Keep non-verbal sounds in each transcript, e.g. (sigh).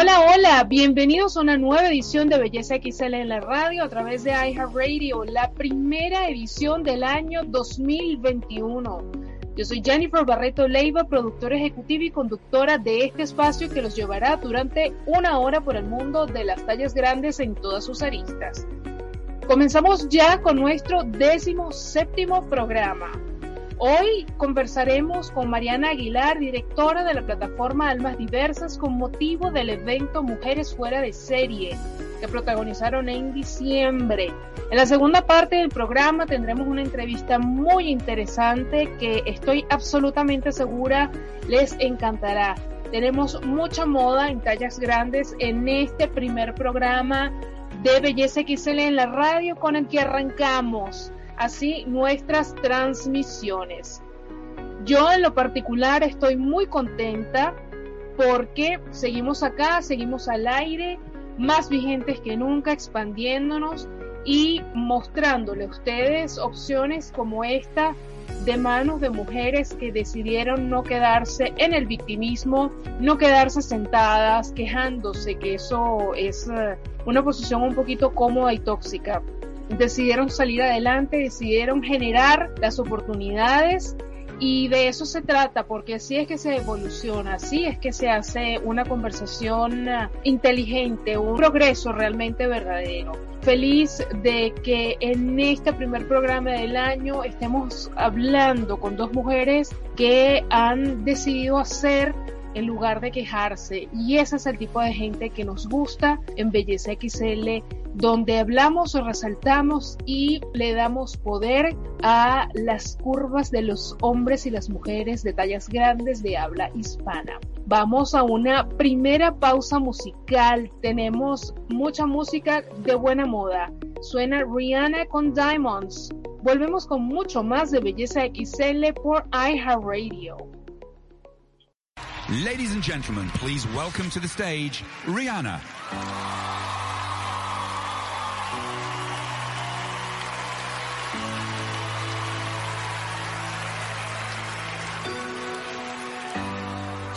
Hola, hola, bienvenidos a una nueva edición de Belleza XL en la radio a través de iHeartRadio, la primera edición del año 2021. Yo soy Jennifer Barreto Leiva, productora ejecutiva y conductora de este espacio que los llevará durante una hora por el mundo de las tallas grandes en todas sus aristas. Comenzamos ya con nuestro décimo séptimo programa. Hoy conversaremos con Mariana Aguilar, directora de la plataforma Almas Diversas, con motivo del evento Mujeres Fuera de Serie, que protagonizaron en diciembre. En la segunda parte del programa tendremos una entrevista muy interesante que estoy absolutamente segura les encantará. Tenemos mucha moda en tallas grandes en este primer programa de Belleza XL en la radio con el que arrancamos así nuestras transmisiones. Yo en lo particular estoy muy contenta porque seguimos acá, seguimos al aire, más vigentes que nunca, expandiéndonos y mostrándole a ustedes opciones como esta de manos de mujeres que decidieron no quedarse en el victimismo, no quedarse sentadas quejándose, que eso es uh, una posición un poquito cómoda y tóxica decidieron salir adelante, decidieron generar las oportunidades y de eso se trata, porque así es que se evoluciona, así es que se hace una conversación inteligente, un progreso realmente verdadero. Feliz de que en este primer programa del año estemos hablando con dos mujeres que han decidido hacer en lugar de quejarse. Y ese es el tipo de gente que nos gusta en Belleza XL, donde hablamos o resaltamos y le damos poder a las curvas de los hombres y las mujeres de tallas grandes de habla hispana. Vamos a una primera pausa musical. Tenemos mucha música de buena moda. Suena Rihanna con Diamonds. Volvemos con mucho más de Belleza XL por iHeartRadio. Ladies and gentlemen, please welcome to the stage Rihanna.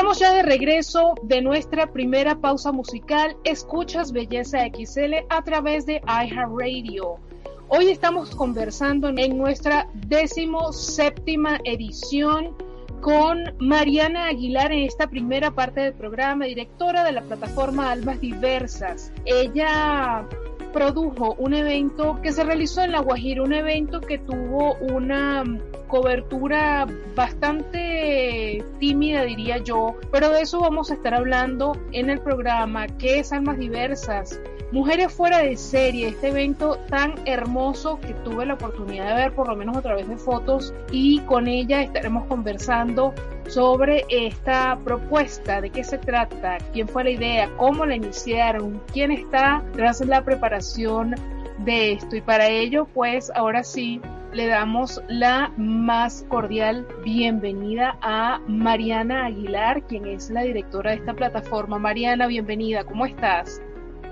Estamos ya de regreso de nuestra primera pausa musical. Escuchas Belleza XL a través de iHeartRadio. Hoy estamos conversando en nuestra décimo séptima edición con Mariana Aguilar en esta primera parte del programa, directora de la plataforma Almas Diversas. Ella produjo un evento que se realizó en La Guajira, un evento que tuvo una cobertura bastante tímida, diría yo, pero de eso vamos a estar hablando en el programa, que es Almas Diversas, Mujeres fuera de serie, este evento tan hermoso que tuve la oportunidad de ver por lo menos a través de fotos y con ella estaremos conversando sobre esta propuesta, de qué se trata, quién fue la idea, cómo la iniciaron, quién está tras la preparación de esto. Y para ello, pues ahora sí, le damos la más cordial bienvenida a Mariana Aguilar, quien es la directora de esta plataforma. Mariana, bienvenida, ¿cómo estás?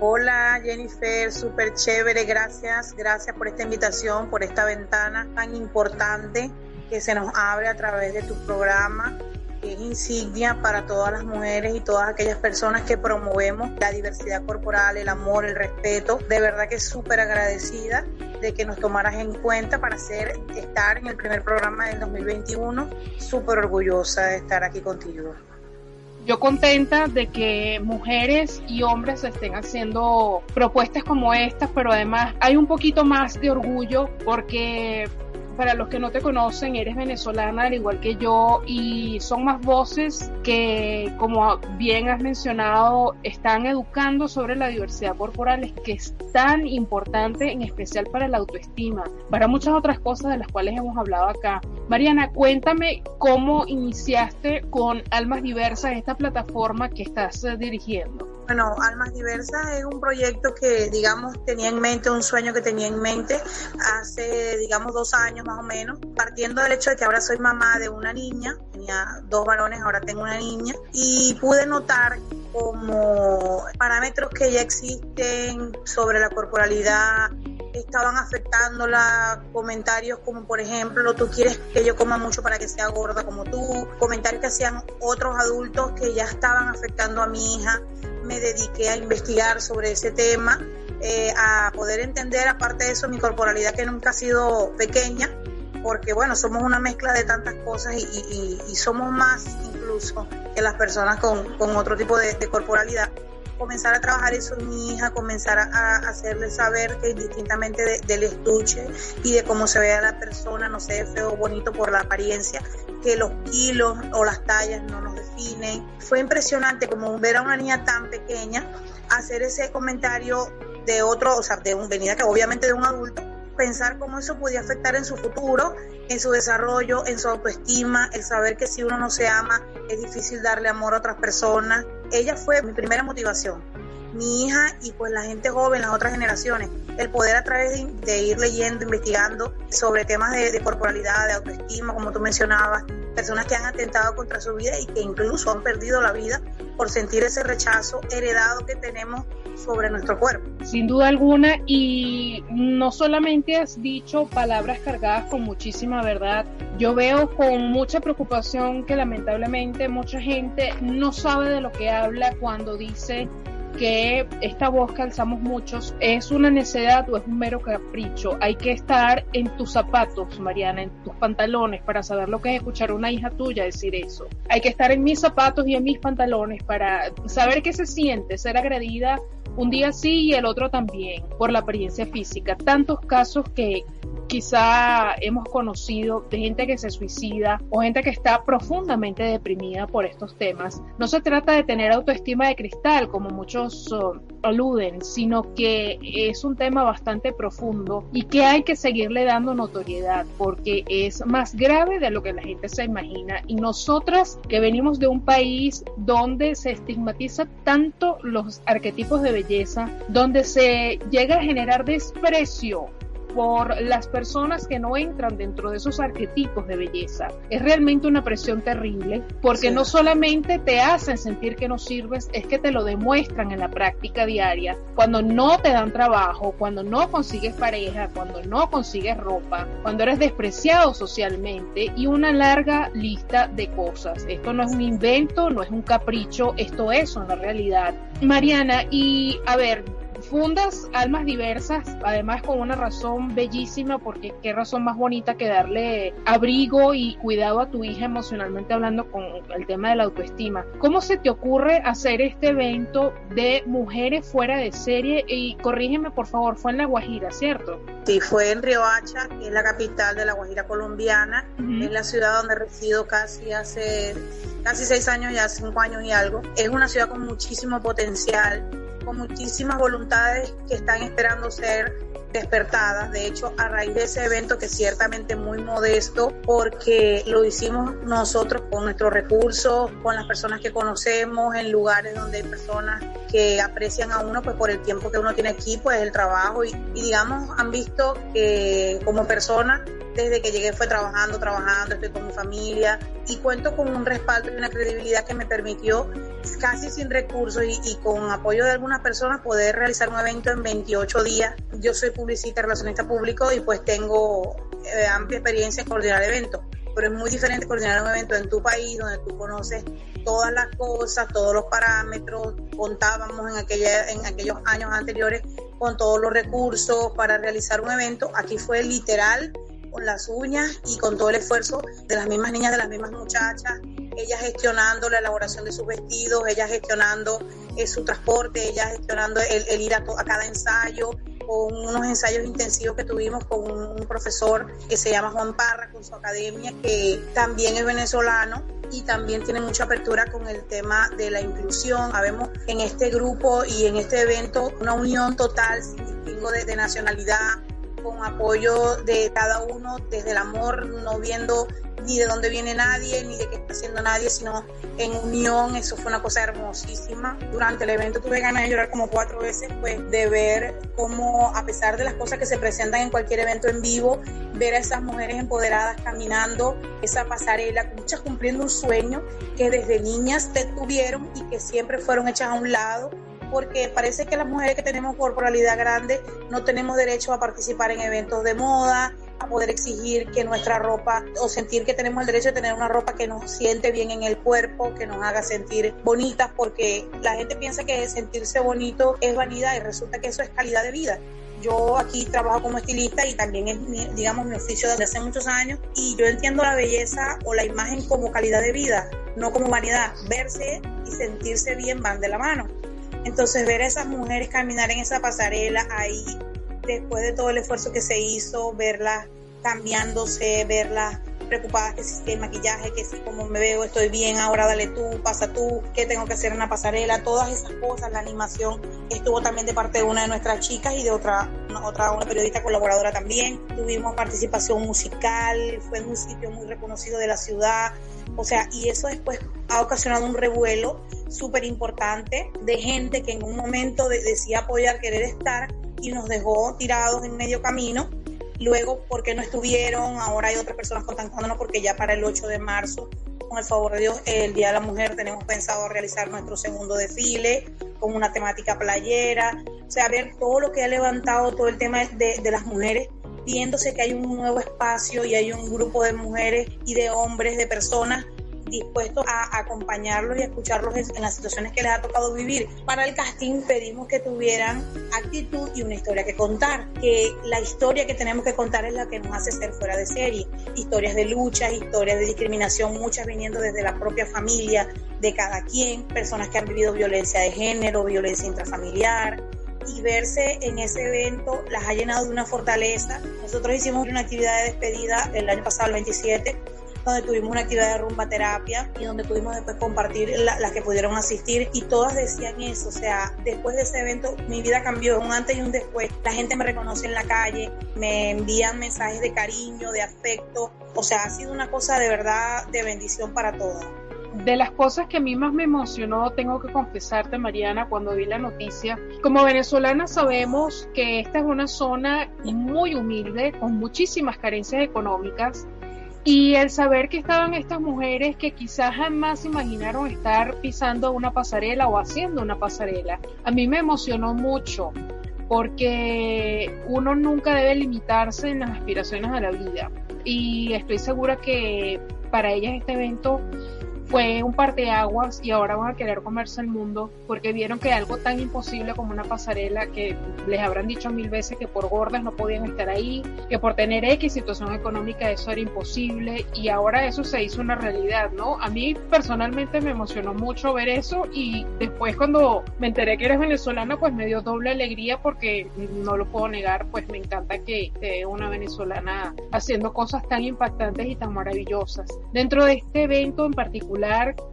Hola Jennifer, súper chévere, gracias, gracias por esta invitación, por esta ventana tan importante que se nos abre a través de tu programa, que es insignia para todas las mujeres y todas aquellas personas que promovemos la diversidad corporal, el amor, el respeto. De verdad que súper agradecida de que nos tomaras en cuenta para hacer, estar en el primer programa del 2021. Súper orgullosa de estar aquí contigo yo contenta de que mujeres y hombres estén haciendo propuestas como estas, pero además hay un poquito más de orgullo porque para los que no te conocen, eres venezolana al igual que yo y son más voces que, como bien has mencionado, están educando sobre la diversidad corporal, que es tan importante, en especial para la autoestima, para muchas otras cosas de las cuales hemos hablado acá. Mariana, cuéntame cómo iniciaste con Almas Diversas, esta plataforma que estás eh, dirigiendo. Bueno, Almas Diversas es un proyecto que, digamos, tenía en mente, un sueño que tenía en mente hace, digamos, dos años más o menos, partiendo del hecho de que ahora soy mamá de una niña, tenía dos varones, ahora tengo una niña, y pude notar como parámetros que ya existen sobre la corporalidad estaban afectándola, comentarios como por ejemplo, tú quieres que yo coma mucho para que sea gorda como tú, comentarios que hacían otros adultos que ya estaban afectando a mi hija, me dediqué a investigar sobre ese tema, eh, a poder entender aparte de eso mi corporalidad que nunca ha sido pequeña, porque bueno, somos una mezcla de tantas cosas y, y, somos más incluso que las personas con, con otro tipo de corporalidad comenzar a trabajar eso en mi hija, comenzar a, hacerle saber que indistintamente de, del estuche y de cómo se vea la persona, no se ve feo o bonito por la apariencia, que los kilos o las tallas no nos definen. Fue impresionante como ver a una niña tan pequeña hacer ese comentario de otro, o sea, de un venida que obviamente de un adulto, pensar cómo eso podía afectar en su futuro, en su desarrollo, en su autoestima, el saber que si uno no se ama es difícil darle amor a otras personas. Ella fue mi primera motivación. Mi hija y pues la gente joven, las otras generaciones, el poder a través de, ir leyendo, investigando sobre temas de, de, corporalidad, de autoestima, como tú mencionabas, personas que han atentado contra su vida y que incluso han perdido la vida por sentir ese rechazo heredado que tenemos sobre nuestro cuerpo. Sin duda alguna, y no solamente has dicho palabras cargadas con muchísima verdad, yo veo con mucha preocupación que lamentablemente mucha gente no sabe de lo que habla cuando dice que esta voz que alzamos muchos es una necedad o es un mero capricho. Hay que estar en tus zapatos, Mariana, en tus pantalones para saber lo que es escuchar a una hija tuya decir eso. Hay que estar en mis zapatos y en mis pantalones para saber qué se siente ser agredida un día sí y el otro también, por la apariencia física. Tantos casos que quizá hemos conocido de gente que se suicida o gente que está profundamente deprimida por estos temas. No se trata de tener autoestima de cristal, como muchos uh, aluden, sino que es un tema bastante profundo y que hay que seguirle dando notoriedad porque es más grave de lo que la gente se imagina. Y nosotras que venimos de un país donde se estigmatiza tanto los arquetipos de belleza, donde se llega a generar desprecio por las personas que no entran dentro de esos arquetipos de belleza. Es realmente una presión terrible porque no solamente te hacen sentir que no sirves, es que te lo demuestran en la práctica diaria. Cuando no te dan trabajo, cuando no consigues pareja, cuando no consigues ropa, cuando eres despreciado socialmente y una larga lista de cosas. Esto no es un invento, no es un capricho, esto es una realidad. Mariana, y a ver, fundas almas diversas, además con una razón bellísima, porque qué razón más bonita que darle abrigo y cuidado a tu hija emocionalmente hablando con el tema de la autoestima. ¿Cómo se te ocurre hacer este evento de mujeres fuera de serie? Y corrígeme por favor, fue en La Guajira, ¿cierto? Sí, fue en Riohacha, que es la capital de la Guajira colombiana, Ujú. es la ciudad donde resido casi hace casi seis años, ya cinco años y algo. Es una ciudad con muchísimo potencial, muchísimas voluntades que están esperando ser despertadas. De hecho, a raíz de ese evento que ciertamente muy modesto, porque lo hicimos nosotros con nuestros recursos, con las personas que conocemos, en lugares donde hay personas que aprecian a uno pues por el tiempo que uno tiene aquí, pues el trabajo y, y digamos han visto que como persona desde que llegué fue trabajando, trabajando, estoy con mi familia y cuento con un respaldo y una credibilidad que me permitió casi sin recursos y, y con apoyo de algunas personas poder realizar un evento en 28 días. Yo soy publicista relacionista público y pues tengo eh, amplia experiencia en coordinar eventos, pero es muy diferente coordinar un evento en tu país donde tú conoces todas las cosas, todos los parámetros, contábamos en, aquella, en aquellos años anteriores con todos los recursos para realizar un evento. Aquí fue literal con las uñas y con todo el esfuerzo de las mismas niñas, de las mismas muchachas, ellas gestionando la elaboración de sus vestidos, ellas gestionando eh, su transporte, ellas gestionando el, el ir a, a cada ensayo, con unos ensayos intensivos que tuvimos con un, profesor que se llama Juan Parra, con su academia, que también es venezolano y también tiene mucha apertura con el tema de la inclusión. Habemos en este grupo y en este evento una unión total, sin distingo de nacionalidad, con apoyo de cada uno desde el amor, no viendo ni de dónde viene nadie, ni de qué está haciendo nadie, sino en unión, eso fue una cosa hermosísima. Durante el evento tuve ganas de llorar como cuatro veces, pues de ver cómo, a pesar de las cosas que se presentan en cualquier evento en vivo, ver a esas mujeres empoderadas caminando esa pasarela, muchas cumpliendo un sueño que desde niñas te tuvieron y que siempre fueron hechas a un lado porque parece que las mujeres que tenemos corporalidad grande no tenemos derecho a participar en eventos de moda, a poder exigir que nuestra ropa o sentir que tenemos el derecho de tener una ropa que nos siente bien en el cuerpo, que nos haga sentir bonitas, porque la gente piensa que sentirse bonito es vanidad y resulta que eso es calidad de vida. Yo aquí trabajo como estilista y también es, mi, digamos, mi oficio desde hace muchos años y yo entiendo la belleza o la imagen como calidad de vida, no como vanidad. Verse y sentirse bien van de la mano. Entonces ver a esas mujeres caminar en esa pasarela ahí, después de todo el esfuerzo que se hizo, verlas cambiándose, verlas preocupadas que si el maquillaje, que si como me veo estoy bien, ahora dale tú, pasa tú, que tengo que hacer en la pasarela, todas esas cosas, la animación estuvo también de parte de una de nuestras chicas y de otra, una, otra una periodista colaboradora también. Tuvimos participación musical, fue en un sitio muy reconocido de la ciudad, o sea, y eso después ha ocasionado un revuelo súper importante de gente que en un momento de, decía apoyar, querer estar y nos dejó tirados en medio camino. Luego, porque no estuvieron, ahora hay otras personas contactándonos porque ya para el 8 de marzo, con el favor de Dios, el Día de la Mujer, tenemos pensado realizar nuestro segundo desfile con una temática playera, o sea, ver todo lo que ha levantado todo el tema de, de las mujeres viéndose que hay un nuevo espacio y hay un grupo de mujeres y de hombres, de personas dispuestos a acompañarlos y escucharlos en las situaciones que les ha tocado vivir. Para el casting pedimos que tuvieran actitud y una historia que contar, que la historia que tenemos que contar es la que nos hace ser fuera de serie. Historias de lucha, historias de discriminación, muchas viniendo desde la propia familia de cada quien, personas que han vivido violencia de género, violencia intrafamiliar, y verse en ese evento las ha llenado de una fortaleza. Nosotros hicimos una actividad de despedida el año pasado, el 27, donde tuvimos una actividad de rumba terapia y donde pudimos después compartir las que pudieron asistir y todas decían eso, o sea, después de ese evento mi vida cambió, un antes y un después. La gente me reconoce en la calle, me envían mensajes de cariño, de afecto, o sea, ha sido una cosa de verdad de bendición para todas. De las cosas que a mí más me emocionó, tengo que confesarte, Mariana, cuando vi la noticia, como venezolana sabemos que esta es una zona muy humilde, con muchísimas carencias económicas, y el saber que estaban estas mujeres que quizás jamás imaginaron estar pisando una pasarela o haciendo una pasarela, a mí me emocionó mucho porque uno nunca debe limitarse en las aspiraciones a la vida. Y estoy segura que para ellas este evento fue un parteaguas y ahora van a querer comerse el mundo porque vieron que algo tan imposible como una pasarela que les habrán dicho mil veces que por gordas no podían estar ahí, que por tener X situación económica eso era imposible y ahora eso se hizo una realidad, ¿no? A mí personalmente me emocionó mucho ver eso y después cuando me enteré que eres venezolana pues me dio doble alegría porque no lo puedo negar, pues me encanta que esté una venezolana haciendo cosas tan impactantes y tan maravillosas. Dentro de este evento en particular,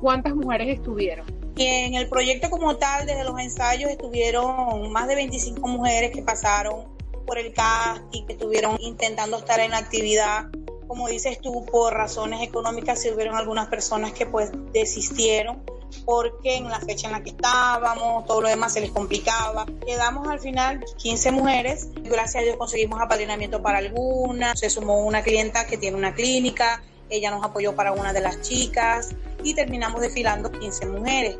¿cuántas mujeres estuvieron? En el proyecto como tal, desde los ensayos, estuvieron más de 25 mujeres que pasaron por el casting, que estuvieron intentando estar en la actividad. Como dices tú, por razones económicas, se hubieron algunas personas que pues desistieron porque en la fecha en la que estábamos, todo lo demás se les complicaba. Quedamos al final 15 mujeres, gracias a Dios conseguimos apadrinamiento para algunas, se sumó una clienta que tiene una clínica, ella nos apoyó para una de las chicas y terminamos desfilando 15 mujeres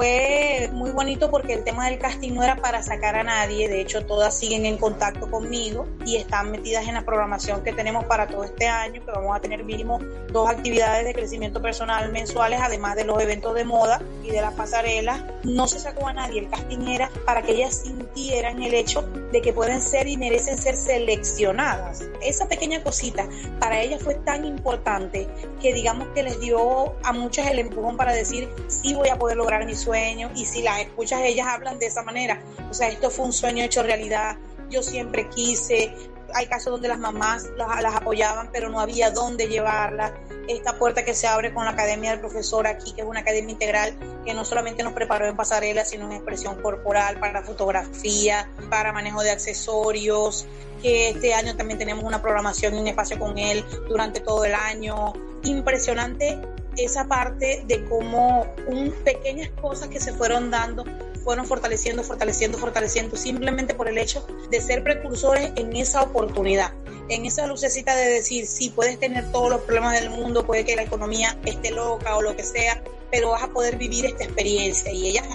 fue muy bonito porque el tema del casting no era para sacar a nadie, de hecho todas siguen en contacto conmigo y están metidas en la programación que tenemos para todo este año, que vamos a tener mínimo dos actividades de crecimiento personal mensuales, además de los eventos de moda y de las pasarelas. No se sacó a nadie, el casting era para que ellas sintieran el hecho de que pueden ser y merecen ser seleccionadas. Esa pequeña cosita para ellas fue tan importante que digamos que les dio a muchas el empujón para decir, sí voy a poder lograr mi sueño y si las escuchas ellas hablan de esa manera, o sea, esto fue un sueño hecho realidad, yo siempre quise, hay casos donde las mamás las, apoyaban, pero no había dónde llevarlas. Esta puerta que se abre con la Academia del Profesor aquí, que es una academia integral que no solamente nos preparó en pasarela, sino en expresión corporal, para fotografía, para manejo de accesorios, que este año también tenemos una programación y un espacio con él durante todo el año. Impresionante esa parte de cómo un, pequeñas cosas que se fueron dando fueron fortaleciendo, fortaleciendo, fortaleciendo, simplemente por el hecho de ser precursores en esa oportunidad, en esa lucecita de decir, sí, puedes tener todos los problemas del mundo, puede que la economía esté loca o lo que sea, pero vas a poder vivir esta experiencia. Y ellas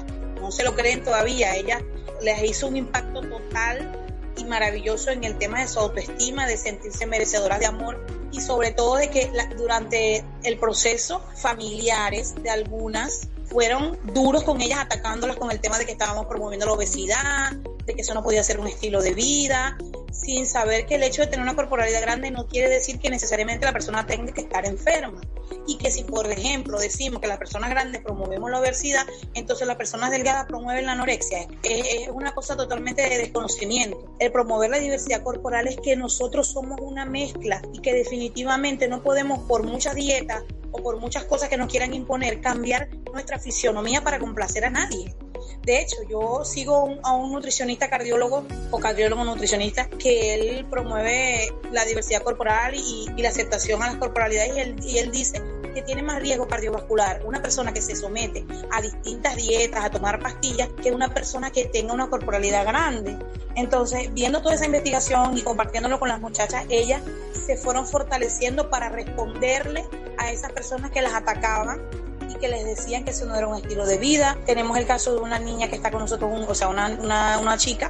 no se lo creen todavía, ella les hizo un impacto total y maravilloso en el tema de su autoestima, de sentirse merecedoras de amor y sobre todo de que durante el proceso familiares de algunas fueron duros con ellas, atacándolas con el tema de que estábamos promoviendo la obesidad, de que eso no podía ser un estilo de vida, sin saber que el hecho de tener una corporalidad grande no quiere decir que necesariamente la persona tenga que estar enferma. Y que si, por ejemplo, decimos que las personas grandes promovemos la obesidad, entonces las personas delgadas promueven la anorexia. Es, una cosa totalmente de desconocimiento. El promover la diversidad corporal es que nosotros somos una mezcla y que definitivamente no podemos, por muchas dietas o por muchas cosas que nos quieran imponer, cambiar nuestra fisionomía para complacer a nadie. De hecho, yo sigo a un nutricionista cardiólogo o cardiólogo nutricionista que él promueve la diversidad corporal y, la aceptación a las corporalidades y él, y él dice que tiene más riesgo cardiovascular una persona que se somete a distintas dietas, a tomar pastillas, que una persona que tenga una corporalidad grande. Entonces, viendo toda esa investigación y compartiéndolo con las muchachas, ellas se fueron fortaleciendo para responderle a esas personas que las atacaban y que les decían que eso no era un estilo de vida. Tenemos el caso de una niña que está con nosotros, o sea, una, una, una chica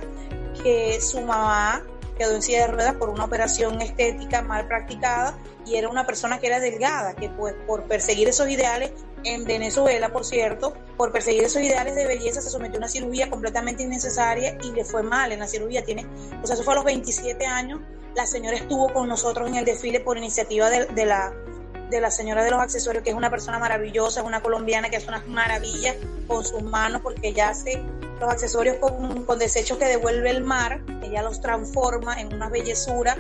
que su mamá quedó en silla de ruedas por una operación estética mal practicada y era una persona que era delgada, que pues por perseguir esos ideales en Venezuela, por cierto, por perseguir esos ideales de belleza se sometió a una cirugía completamente innecesaria y le fue mal en la cirugía. Tiene, o sea, eso fue a los 27 años. La señora estuvo con nosotros en el desfile por iniciativa de, de la de la señora de los accesorios, que es una persona maravillosa, es una colombiana que hace unas maravillas con sus manos porque ella hace los accesorios con, con desechos que devuelve el mar, ella los transforma en una bellezura.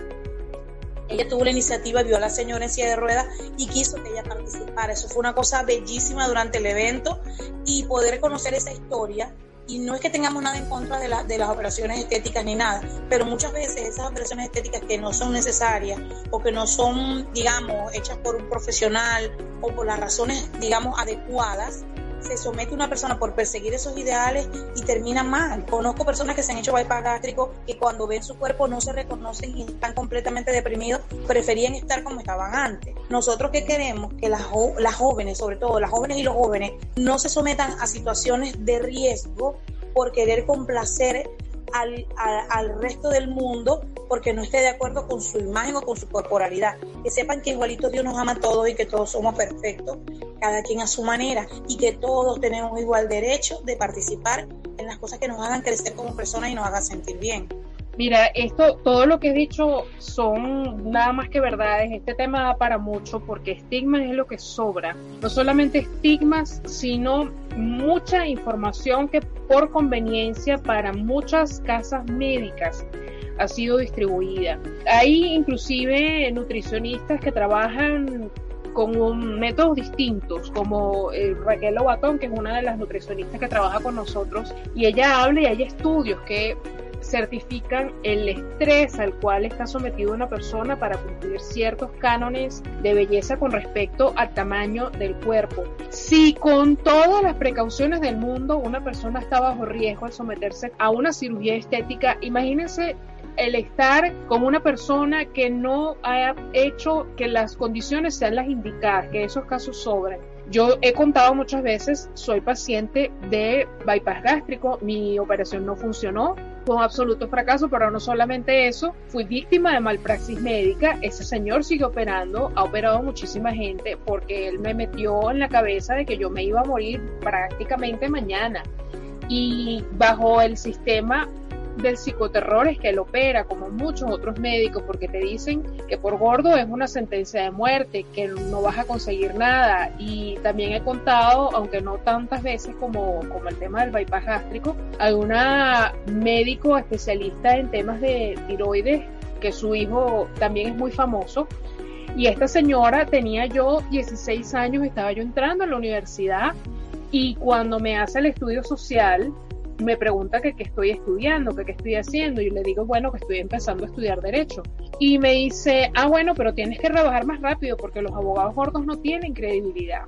Ella tuvo la iniciativa, vio a la señora en silla de ruedas y quiso que ella participara. Eso fue una cosa bellísima durante el evento y poder conocer esa historia y no es que tengamos nada en contra de, la, de las operaciones estéticas ni nada, pero muchas veces esas operaciones estéticas que no son necesarias o que no son, digamos, hechas por un profesional o por las razones, digamos, adecuadas, se somete una persona por perseguir esos ideales y termina mal. Conozco personas que se han hecho bypass gástrico que cuando ven su cuerpo no se reconocen y están completamente deprimidos, preferían estar como estaban antes. Nosotros que queremos que las, las jóvenes, sobre todo las jóvenes y los jóvenes, no se sometan a situaciones de riesgo por querer complacer al, al, resto del mundo porque no esté de acuerdo con su imagen o con su corporalidad. Que sepan que igualito Dios nos ama a todos y que todos somos perfectos, cada quien a su manera, y que todos tenemos igual derecho de participar en las cosas que nos hagan crecer como personas y nos hagan sentir bien. Mira, esto, todo lo que he dicho son nada más que verdades. Este tema da para mucho porque estigmas es lo que sobra. No solamente estigmas, sino mucha información que por conveniencia para muchas casas médicas ha sido distribuida. Hay inclusive nutricionistas que trabajan con métodos distintos, como eh, Raquel Lobatón, que es una de las nutricionistas que trabaja con nosotros, y ella habla y hay estudios que certifican el estrés al cual está sometido una persona para cumplir ciertos cánones de belleza con respecto al tamaño del cuerpo. Si con todas las precauciones del mundo una persona está bajo riesgo al someterse a una cirugía estética, imagínense el estar con una persona que no ha hecho que las condiciones sean las indicadas, que esos casos sobran. Yo he contado muchas veces, soy paciente de bypass gástrico, mi operación no funcionó, fue un absoluto fracaso, pero no solamente eso, fui víctima de malpraxis médica, ese señor sigue operando, ha operado muchísima gente porque él me metió en la cabeza de que yo me iba a morir prácticamente mañana. Y bajo el sistema del psicoterror es que él opera, como muchos otros médicos, porque te dicen que por gordo es una sentencia de muerte, que no vas a conseguir nada. Y también he contado, aunque no tantas veces como, como el tema del bypass gástrico, hay una médico especialista en temas de tiroides, que su hijo también es muy famoso. Y esta señora tenía yo 16 años, estaba yo entrando a la universidad y cuando me hace el estudio social, me pregunta que qué estoy estudiando, que qué estoy haciendo, y le digo, bueno, que estoy empezando a estudiar derecho. Y me dice, ah, bueno, pero tienes que trabajar más rápido porque los abogados gordos no tienen credibilidad.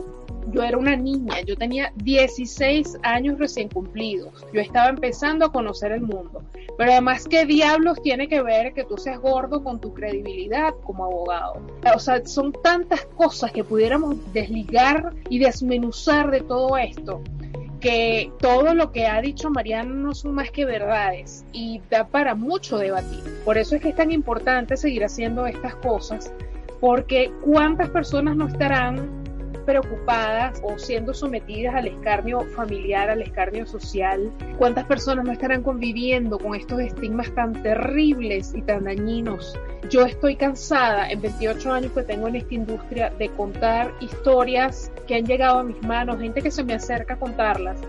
Yo era una niña, yo tenía 16 años recién cumplidos, yo estaba empezando a conocer el mundo. Pero además, ¿qué diablos tiene que ver que tú seas gordo con tu credibilidad como abogado? O sea, son tantas cosas que pudiéramos desligar y desmenuzar de todo esto que todo lo que ha dicho Mariana no son más que verdades y da para mucho debatir. Por eso es que es tan importante seguir haciendo estas cosas, porque cuántas personas no estarán preocupadas o siendo sometidas al escarnio familiar, al escarnio social, cuántas personas no estarán conviviendo con estos estigmas tan terribles y tan dañinos. Yo estoy cansada en 28 años que tengo en esta industria de contar historias que han llegado a mis manos, gente que se me acerca a contarlas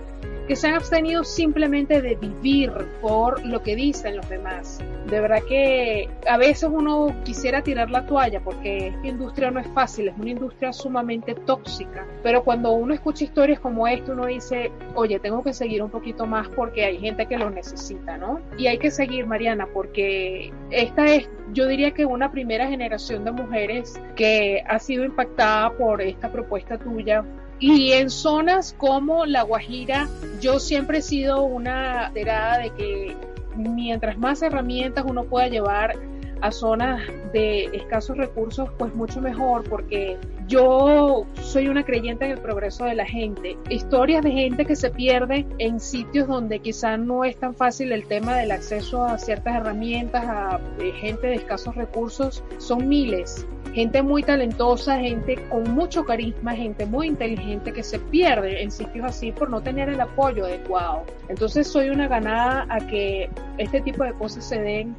que se han abstenido simplemente de vivir por lo que dicen los demás. De verdad que a veces uno quisiera tirar la toalla porque esta industria no es fácil, es una industria sumamente tóxica. Pero cuando uno escucha historias como esta, uno dice, oye, tengo que seguir un poquito más porque hay gente que lo necesita, ¿no? Y hay que seguir, Mariana, porque esta es, yo diría que una primera generación de mujeres que ha sido impactada por esta propuesta tuya y en zonas como La Guajira, yo siempre he sido una terada de que mientras más herramientas uno pueda llevar a zonas de escasos recursos, pues mucho mejor, porque yo soy una creyente en el progreso de la gente. Historias de gente que se pierde en sitios donde quizá no es tan fácil el tema del acceso a ciertas herramientas, a eh, gente de escasos recursos, son miles. Gente muy talentosa, gente con mucho carisma, gente muy inteligente que se pierde en sitios así por no tener el apoyo adecuado. Entonces soy una ganada a que este tipo de cosas se den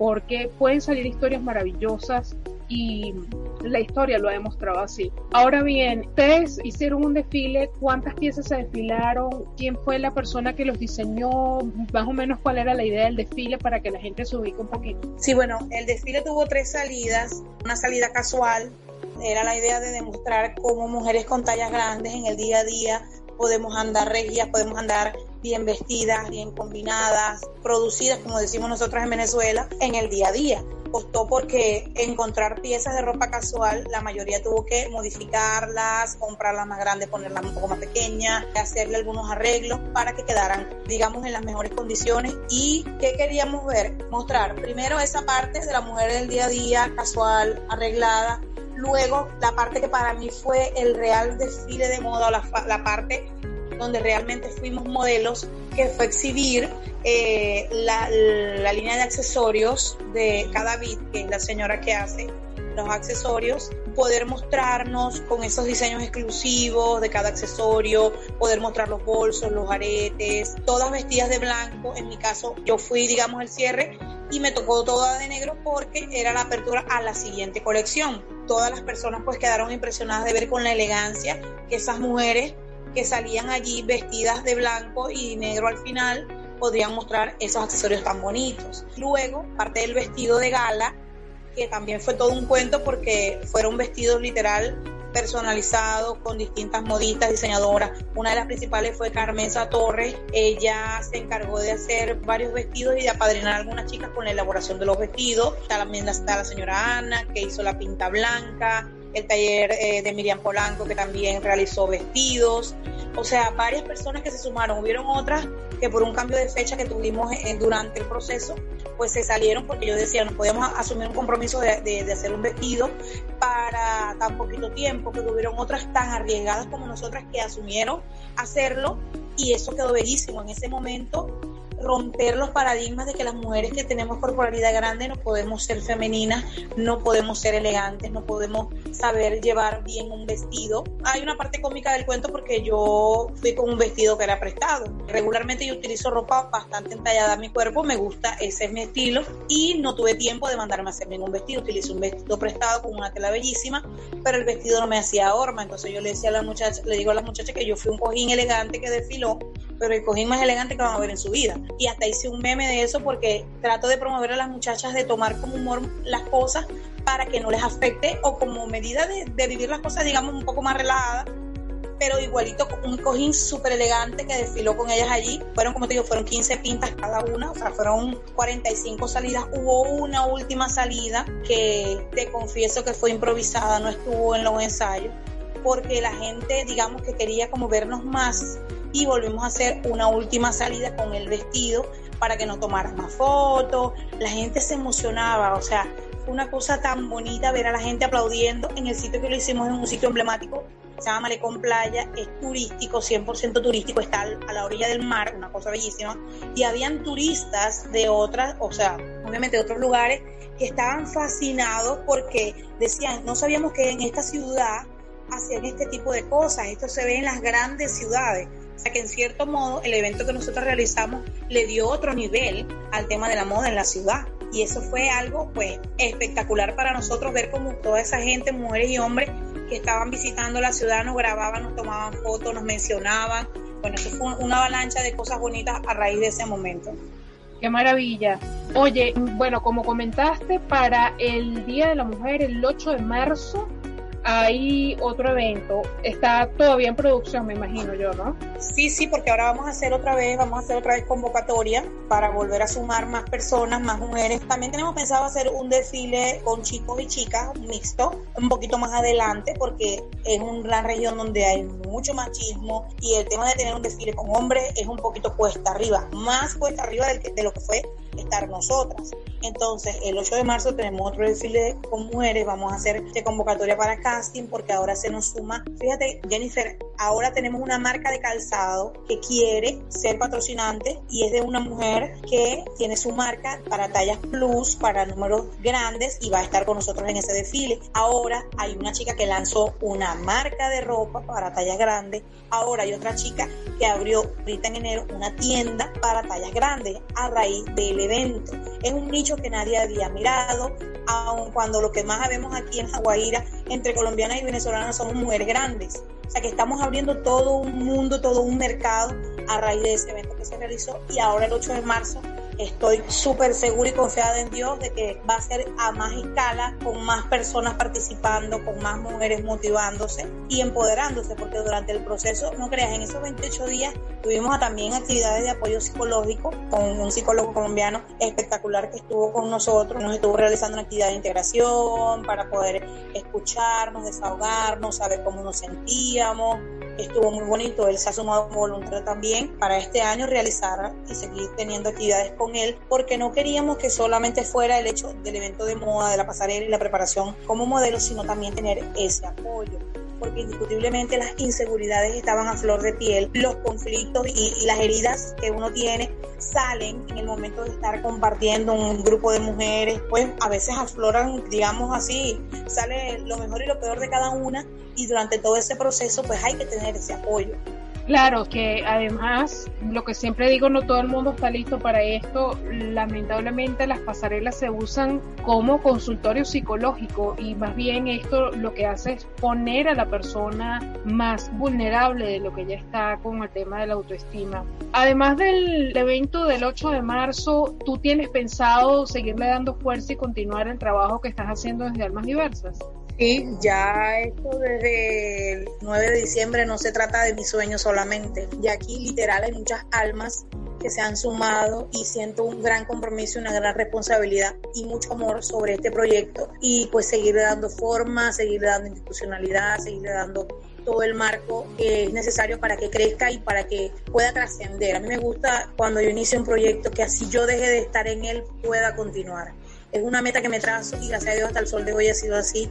porque pueden salir historias maravillosas y la historia lo ha demostrado así. Ahora bien, ustedes hicieron un desfile, ¿cuántas piezas se desfilaron? ¿Quién fue la persona que los diseñó? Más o menos cuál era la idea del desfile para que la gente se ubique un poquito. Sí, bueno, el desfile tuvo tres salidas, una salida casual, era la idea de demostrar cómo mujeres con tallas grandes en el día a día podemos andar regias, podemos andar bien vestidas, bien combinadas, producidas, como decimos nosotros en Venezuela, en el día a día. Costó porque encontrar piezas de ropa casual, la mayoría tuvo que modificarlas, comprarlas más grandes, ponerlas un poco más pequeñas, hacerle algunos arreglos para que quedaran, digamos, en las mejores condiciones. ¿Y qué queríamos ver? Mostrar primero esa parte de la mujer del día a día, casual, arreglada, luego la parte que para mí fue el real desfile de moda, la, la parte donde realmente fuimos modelos, que fue exhibir eh, la, la, línea de accesorios de cada bit, que es la señora que hace los accesorios, poder mostrarnos con esos diseños exclusivos de cada accesorio, poder mostrar los bolsos, los aretes, todas vestidas de blanco. En mi caso, yo fui, digamos, el cierre y me tocó toda de negro porque era la apertura a la siguiente colección. Todas las personas pues quedaron impresionadas de ver con la elegancia que esas mujeres que salían allí vestidas de blanco y negro al final podrían mostrar esos accesorios tan bonitos. Luego, parte del vestido de gala, que también fue todo un cuento porque fueron vestidos literal personalizados con distintas modistas, diseñadoras. Una de las principales fue Carmenza Torres. Ella se encargó de hacer varios vestidos y de apadrinar a algunas chicas con la elaboración de los vestidos. También está la señora Ana, que hizo la pinta blanca el taller eh, de Miriam Polanco que también realizó vestidos, o sea, varias personas que se sumaron, hubieron otras que por un cambio de fecha que tuvimos durante el proceso, pues se salieron porque yo decía, no podíamos asumir un compromiso de, de, hacer un vestido para tan poquito tiempo, que hubieron otras tan arriesgadas como nosotras que asumieron hacerlo y eso quedó bellísimo. En ese momento romper los paradigmas de que las mujeres que tenemos corporalidad grande no podemos ser femeninas, no podemos ser elegantes, no podemos saber llevar bien un vestido. Hay una parte cómica del cuento porque yo fui con un vestido que era prestado. Regularmente yo utilizo ropa bastante entallada a mi cuerpo, me gusta, ese es mi estilo y no tuve tiempo de mandarme a hacer ningún vestido. Utilicé un vestido prestado con una tela bellísima, pero el vestido no me hacía horma, entonces yo le decía a la muchacha, le digo a la muchacha que yo fui un cojín elegante que desfiló pero el cojín más elegante que van a ver en su vida. Y hasta hice un meme de eso porque trato de promover a las muchachas de tomar como humor las cosas para que no les afecte o como medida de, vivir las cosas, digamos, un poco más relajadas pero igualito un cojín súper elegante que desfiló con ellas allí. Fueron, como te digo, fueron 15 pintas cada una, o sea, fueron 45 salidas. Hubo una última salida que te confieso que fue improvisada, no estuvo en los ensayos, porque la gente, digamos, que quería como vernos más y volvimos a hacer una última salida con el vestido para que nos tomaran más fotos. La gente se emocionaba, o sea, fue una cosa tan bonita ver a la gente aplaudiendo en el sitio que lo hicimos en un sitio emblemático. Se llama Malecón Playa, es turístico, 100% turístico, está a la orilla del mar, una cosa bellísima. Y habían turistas de otras, o sea, obviamente de otros lugares, que estaban fascinados porque decían, no sabíamos que en esta ciudad hacían este tipo de cosas, esto se ve en las grandes ciudades. O sea que en cierto modo el evento que nosotros realizamos le dio otro nivel al tema de la moda en la ciudad. Y eso fue algo pues espectacular para nosotros ver cómo toda esa gente, mujeres y hombres que estaban visitando la ciudad nos grababan, nos tomaban fotos, nos mencionaban. Bueno, eso fue una avalancha de cosas bonitas a raíz de ese momento. Qué maravilla. Oye, bueno, como comentaste, para el Día de la Mujer, el 8 de marzo, hay otro evento. Está todavía en producción, me imagino yo, ¿no? Sí, sí, porque ahora vamos a hacer otra vez, vamos a hacer otra vez convocatoria para volver a sumar más personas, más mujeres. También tenemos pensado hacer un desfile con chicos y chicas, mixto, un poquito más adelante, porque es una región donde hay mucho machismo y el tema de tener un desfile con hombres es un poquito cuesta arriba, más cuesta arriba de, de lo que fue estar nosotras. Entonces, el 8 de marzo tenemos otro desfile con mujeres, vamos a hacer de convocatoria para casting porque ahora se nos suma, fíjate Jennifer, ahora tenemos una marca de calzado que quiere ser patrocinante y es de una mujer que tiene su marca para tallas plus, para números grandes y va a estar con nosotros en ese desfile. Ahora hay una chica que lanzó una marca de ropa para tallas grandes, ahora hay otra chica que abrió ahorita en enero una tienda para tallas grandes a raíz del evento. Es un nicho que nadie había mirado, aun cuando lo que más vemos aquí en Jaguaira entre colombianas y venezolanas somos mujeres grandes. O sea que estamos abriendo todo un mundo, todo un mercado a raíz de ese evento que se realizó y ahora el 8 de marzo estoy súper segura y confiada en Dios de que va a ser a más escala, con más personas participando, con más mujeres motivándose y empoderándose, porque durante el proceso, no creas, en esos 28 días tuvimos también actividades de apoyo psicológico con un psicólogo colombiano espectacular que estuvo con nosotros, nos estuvo realizando una actividad de integración para poder escucharnos, desahogarnos, saber cómo nos sentíamos estuvo muy bonito. Él se ha sumado como voluntario también para este año realizar y seguir teniendo actividades con él, porque no queríamos que solamente fuera el hecho del evento de moda, de la pasarela y la preparación como modelo, sino también tener ese apoyo porque indiscutiblemente las inseguridades estaban a flor de piel, los conflictos y, las heridas que uno tiene salen en el momento de estar compartiendo un grupo de mujeres, pues a veces afloran, digamos así, sale lo mejor y lo peor de cada una y durante todo ese proceso pues hay que tener ese apoyo. Claro, que además, lo que siempre digo, no todo el mundo está listo para esto. Lamentablemente las pasarelas se usan como consultorio psicológico y más bien esto lo que hace es poner a la persona más vulnerable de lo que ya está con el tema de la autoestima. Además del evento del 8 de marzo, ¿tú tienes pensado seguirle dando fuerza y continuar el trabajo que estás haciendo desde Almas Diversas? Sí, ya esto desde el 9 de diciembre no se trata de mi sueño solamente. Y aquí literal hay muchas almas que se han sumado y siento un gran compromiso, una gran responsabilidad y mucho amor sobre este proyecto y pues seguirle dando forma, seguirle dando institucionalidad, seguirle dando todo el marco que es necesario para que crezca y para que pueda trascender. A mí me gusta cuando yo inicio un proyecto que así yo deje de estar en él pueda continuar. Es una meta que me trazo y gracias a Dios hasta el sol de hoy ha sido así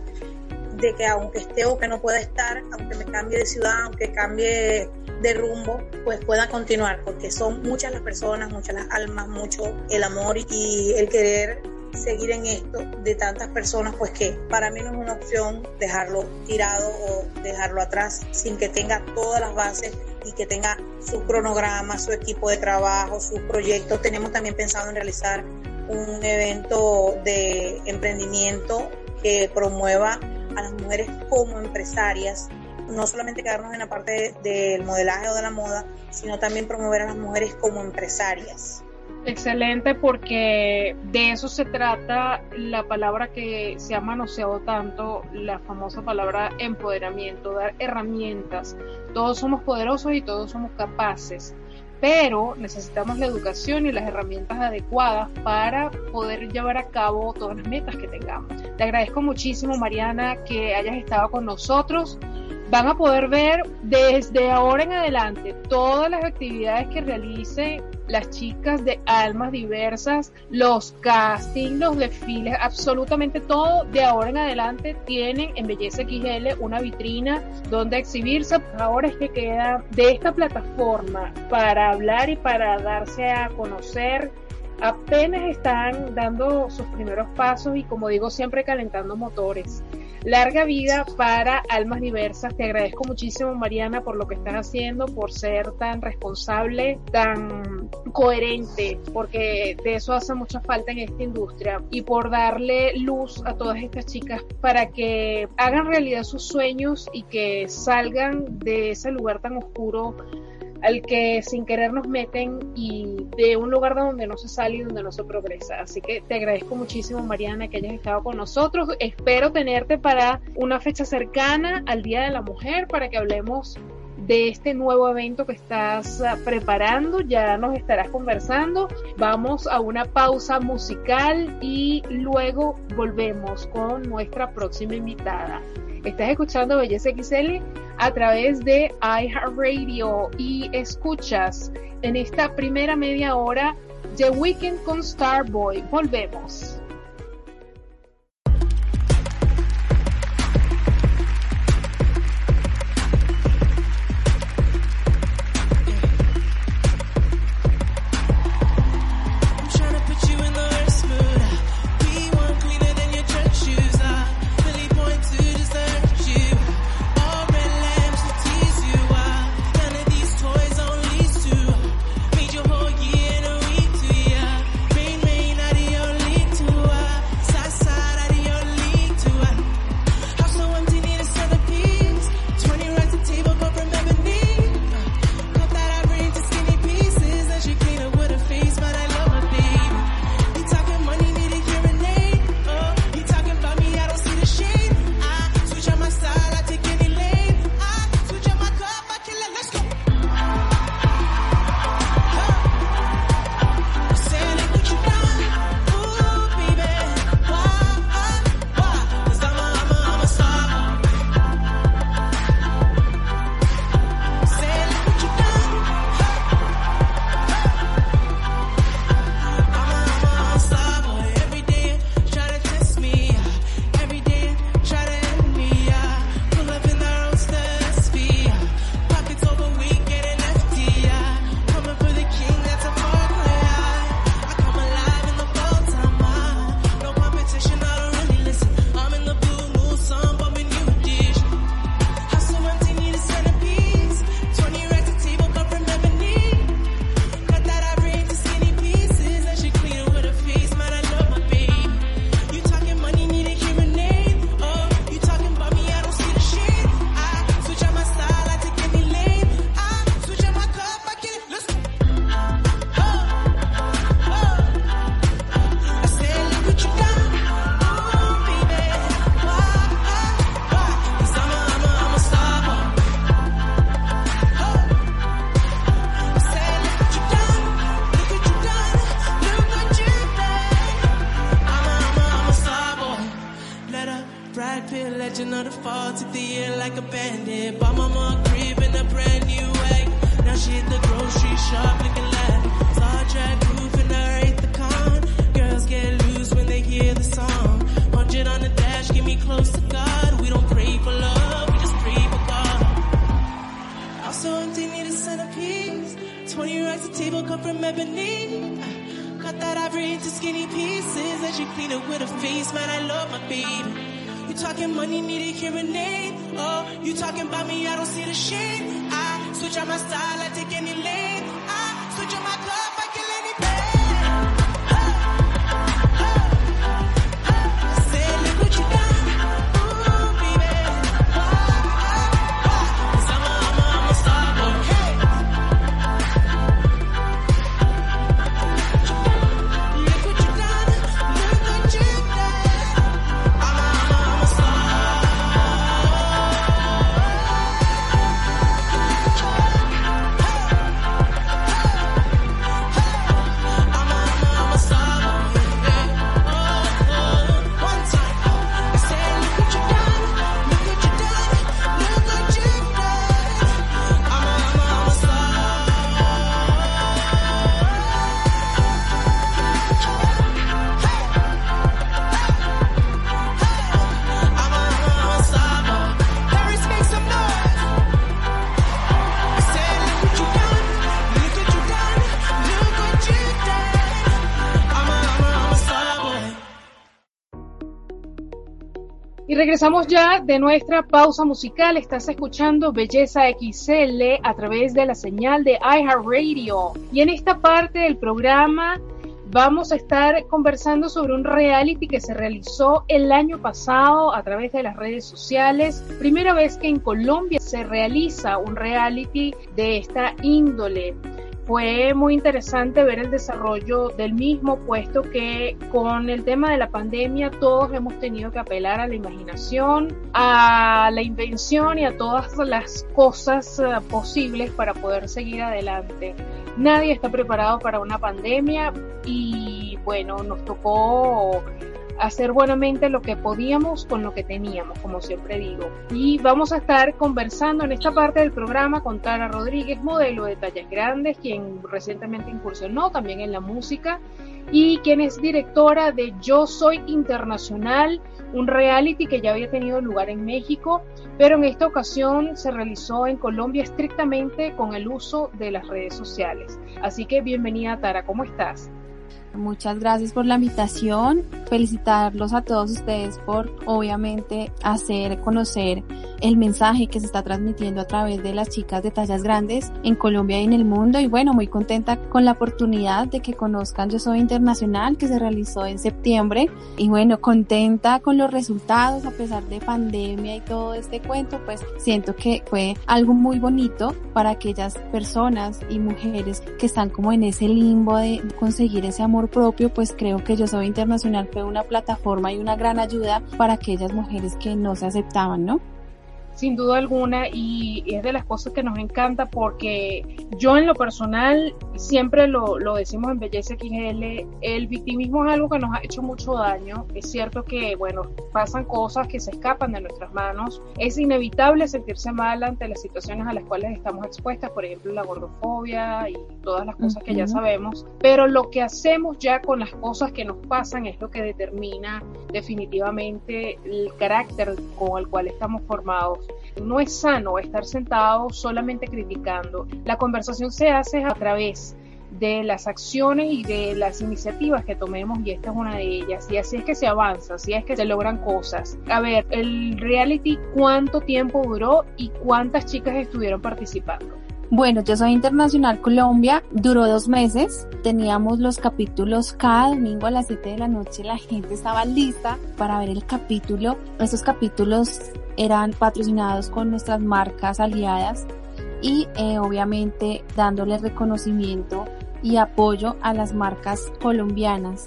de que aunque esté o que no pueda estar, aunque me cambie de ciudad, aunque cambie de rumbo, pues pueda continuar, porque son muchas las personas, muchas las almas, mucho el amor y el querer seguir en esto de tantas personas, pues que para mí no es una opción dejarlo tirado o dejarlo atrás sin que tenga todas las bases y que tenga su cronograma, su equipo de trabajo, sus proyectos. Tenemos también pensado en realizar un evento de emprendimiento que promueva a las mujeres como empresarias, no solamente quedarnos en la parte del modelaje o de la moda, sino también promover a las mujeres como empresarias. Excelente, porque de eso se trata la palabra que se ha manoseado tanto, la famosa palabra empoderamiento, dar herramientas. Todos somos poderosos y todos somos capaces pero necesitamos la educación y las herramientas adecuadas para poder llevar a cabo todas las metas que tengamos. Te agradezco muchísimo, Mariana, que hayas estado con nosotros. Van a poder ver desde ahora en adelante todas las actividades que realice las chicas de almas diversas, los castings, los desfiles, absolutamente todo de ahora en adelante tienen en Belleza XL una vitrina donde exhibirse. Ahora es que queda de esta plataforma para hablar y para darse a conocer apenas están dando sus primeros pasos y como digo siempre calentando motores. Larga vida para almas diversas. Te agradezco muchísimo Mariana por lo que estás haciendo, por ser tan responsable, tan coherente, porque de eso hace mucha falta en esta industria y por darle luz a todas estas chicas para que hagan realidad sus sueños y que salgan de ese lugar tan oscuro al que sin querer nos meten y de un lugar de donde no se sale y donde no se progresa. Así que te agradezco muchísimo, Mariana, que hayas estado con nosotros. Espero tenerte para una fecha cercana al Día de la Mujer para que hablemos de este nuevo evento que estás ah, preparando. Ya nos estarás conversando. Vamos a una pausa musical y luego volvemos con nuestra próxima invitada. Estás escuchando Belleza XL a través de iHeartRadio y escuchas en esta primera media hora The Weekend con Starboy. Volvemos. regresamos ya de nuestra pausa musical. Estás escuchando Belleza XL a través de la señal de iHeartRadio. Y en esta parte del programa vamos a estar conversando sobre un reality que se realizó el año pasado a través de las redes sociales. Primera vez que en Colombia se realiza un reality de esta índole fue muy interesante ver el desarrollo del mismo, puesto que con el tema de la pandemia todos hemos tenido que apelar a la imaginación, a la invención y a todas las cosas eh, posibles para poder seguir adelante. Nadie está preparado para una pandemia y bueno, nos tocó hacer buenamente lo que podíamos con lo que teníamos, como siempre digo. Y vamos a estar conversando en esta parte del programa con Tara Rodríguez, modelo de tallas grandes, quien recientemente incursionó también en la música y quien es directora de Yo Soy Internacional, un reality que ya había tenido lugar en México, pero en esta ocasión se realizó en Colombia estrictamente con el uso de las redes sociales. Así que bienvenida Tara, ¿cómo estás? Muchas gracias por la invitación. Felicitarlos a todos ustedes por obviamente hacer conocer el mensaje que se está transmitiendo a través de las chicas de tallas grandes en Colombia y en el mundo. Y bueno, muy contenta con la oportunidad de que conozcan Yo Soy Internacional que se realizó en septiembre. Y bueno, contenta con los resultados a pesar de pandemia y todo este cuento, pues siento que fue algo muy bonito para aquellas personas y mujeres que están como en ese limbo de conseguir ese amor propio, pues creo que Yo Soy Internacional fue una plataforma y una gran ayuda para aquellas mujeres que no se aceptaban, ¿no? Sin duda alguna y es de las cosas que nos encanta porque yo en lo personal siempre lo, lo decimos en Belleza XL, el victimismo es algo que nos ha hecho mucho daño, es cierto que bueno, pasan cosas que se escapan de nuestras manos, es inevitable sentirse mal ante las situaciones a las cuales estamos expuestas, por ejemplo la gordofobia y todas las cosas que ya sabemos, pero lo que hacemos ya con las cosas que nos pasan es lo que determina definitivamente el carácter con el cual estamos formados no es sano estar sentado solamente criticando. La conversación se hace a través de las acciones y de las iniciativas que tomemos y esta es una de ellas y así es que se avanza, así es que se logran cosas. A ver, el reality cuánto tiempo duró y cuántas chicas estuvieron participando. Bueno, yo soy Internacional Colombia, duró dos meses, teníamos los capítulos cada domingo a las 7 de la noche, la gente estaba lista para ver el capítulo. Estos capítulos eran patrocinados con nuestras marcas aliadas y eh, obviamente dándole reconocimiento y apoyo a las marcas colombianas.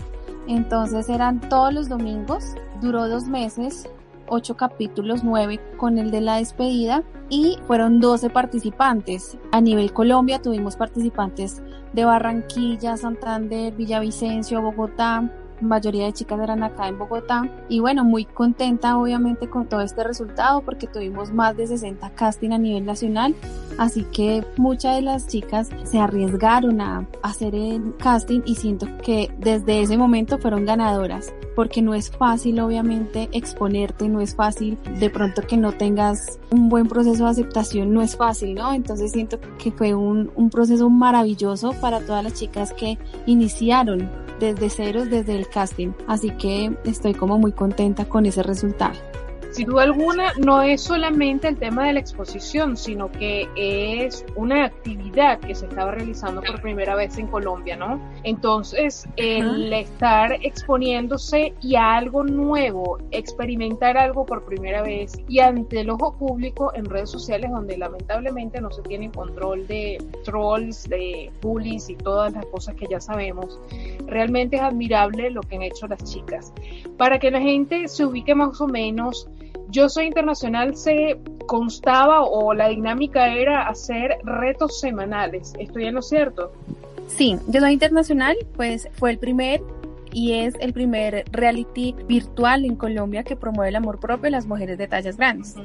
Entonces eran todos los domingos, duró dos meses, ocho capítulos, nueve con el de la despedida y fueron 12 participantes. A nivel Colombia tuvimos participantes de Barranquilla, Santander, Villavicencio, Bogotá, mayoría de chicas eran acá en Bogotá. Y bueno, muy contenta obviamente con todo este resultado porque tuvimos más de 60 casting a nivel nacional, así que muchas de las chicas se arriesgaron a hacer el casting y siento que desde ese momento fueron ganadoras porque no es fácil obviamente exponerte, no es fácil de pronto que no tengas un buen proceso de aceptación, no es fácil, ¿no? Entonces siento que fue un, un proceso maravilloso para todas las chicas que iniciaron desde ceros, desde el casting. Así que estoy como muy contenta con ese resultado sin duda alguna no es solamente el tema de la exposición, sino que es una actividad que se estaba realizando por primera vez en Colombia, ¿no? Entonces, el estar exponiéndose y a algo nuevo, experimentar algo por primera vez y ante el ojo público en redes sociales donde lamentablemente no se tiene control de trolls, de bullies y todas las cosas que ya sabemos, realmente es admirable lo que han hecho las chicas. Para que la gente se ubique más o menos, yo Soy Internacional se constaba o la dinámica era hacer retos semanales. ¿Estoy en lo cierto? Sí, Yo Soy Internacional pues fue el primer y es el primer reality virtual en Colombia que promueve el amor propio de las mujeres de tallas grandes.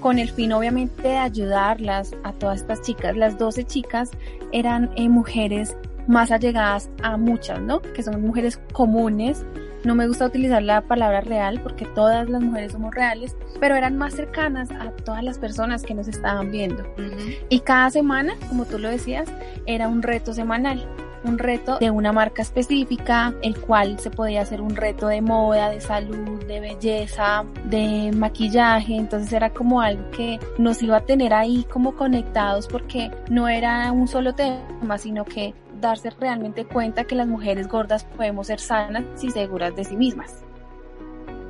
Con el fin obviamente de ayudarlas a todas estas chicas. Las 12 chicas eran eh, mujeres más allegadas a muchas, ¿no? Que son mujeres comunes no me gusta utilizar la palabra real porque todas las mujeres somos reales, pero eran más cercanas a todas las personas que nos estaban viendo. Y cada semana, como tú lo decías, era un reto semanal un reto de una marca específica, el cual se podía hacer un reto de moda, de salud, de belleza, de maquillaje, entonces era como algo que nos iba a tener ahí como conectados porque no era un solo tema, sino que darse realmente cuenta que las mujeres gordas podemos ser sanas y seguras de sí mismas.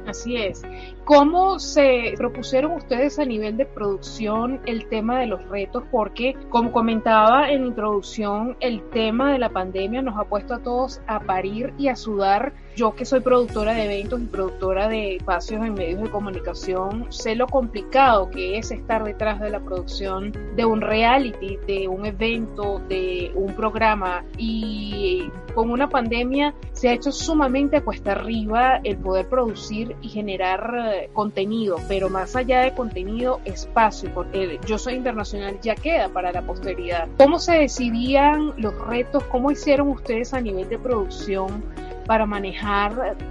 Así es. ¿Cómo se propusieron ustedes a nivel de producción el tema de los retos? Porque, como comentaba en introducción, el tema de la pandemia nos ha puesto a todos a parir y a sudar. Yo que soy productora de eventos y productora de espacios en medios de comunicación, sé lo complicado que es estar detrás de la producción de un reality, de un evento, de un programa y con una pandemia se ha hecho sumamente cuesta arriba el poder producir y generar eh, contenido, pero más allá de contenido, espacio, porque yo soy internacional ya queda para la posteridad. ¿Cómo se decidían los retos? ¿Cómo hicieron ustedes a nivel de producción para manejar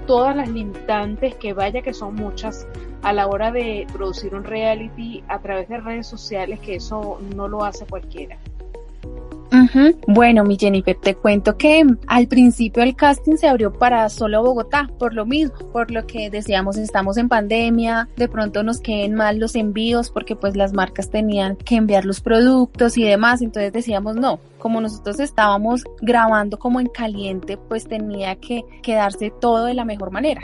todas las limitantes que vaya que son muchas a la hora de producir un reality a través de redes sociales, que eso no lo hace cualquiera? Bueno, mi Jennifer, te cuento que al principio el casting se abrió para solo Bogotá, por lo mismo, por lo que decíamos estamos en pandemia, de pronto nos queden mal los envíos porque pues las marcas tenían que enviar los productos y demás, entonces decíamos no, como nosotros estábamos grabando como en caliente, pues tenía que quedarse todo de la mejor manera.